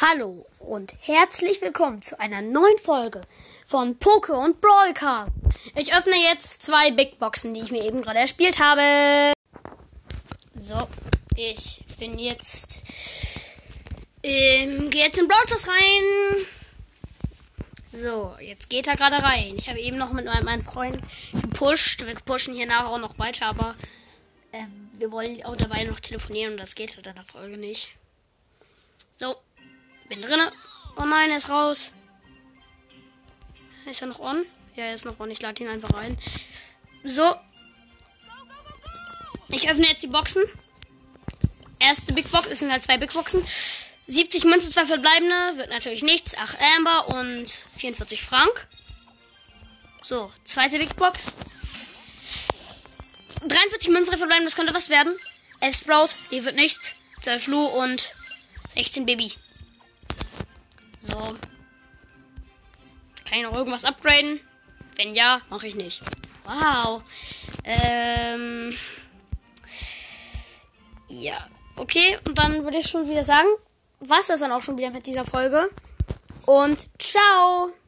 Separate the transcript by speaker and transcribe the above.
Speaker 1: Hallo und herzlich willkommen zu einer neuen Folge von Poke und Brawlcast. Ich öffne jetzt zwei Big Boxen, die ich mir eben gerade erspielt habe. So, ich bin jetzt. Ähm, gehe jetzt in Brawlstars rein. So, jetzt geht er gerade rein. Ich habe eben noch mit meinem Freund gepusht. Wir pushen hier nachher auch noch weiter, aber ähm, wir wollen auch dabei noch telefonieren und das geht halt in der Folge nicht. So, bin drinne. Oh nein, er ist raus. Ist er noch on? Ja, er ist noch on. Ich lade ihn einfach ein. So. Ich öffne jetzt die Boxen. Erste Big Box. Es sind halt zwei Big Boxen. 70 Münzen, zwei verbleibende. Wird natürlich nichts. 8 Amber und 44 Frank. So, zweite Big Box. 43 Münzen, drei verbleibende. Das könnte was werden. 11 Sprout. Die wird nichts. 12 Lu und 16 Baby. So. Kann ich noch irgendwas upgraden? Wenn ja, mache ich nicht. Wow. Ähm. Ja. Okay, und dann würde ich schon wieder sagen, was das dann auch schon wieder mit dieser Folge. Und ciao!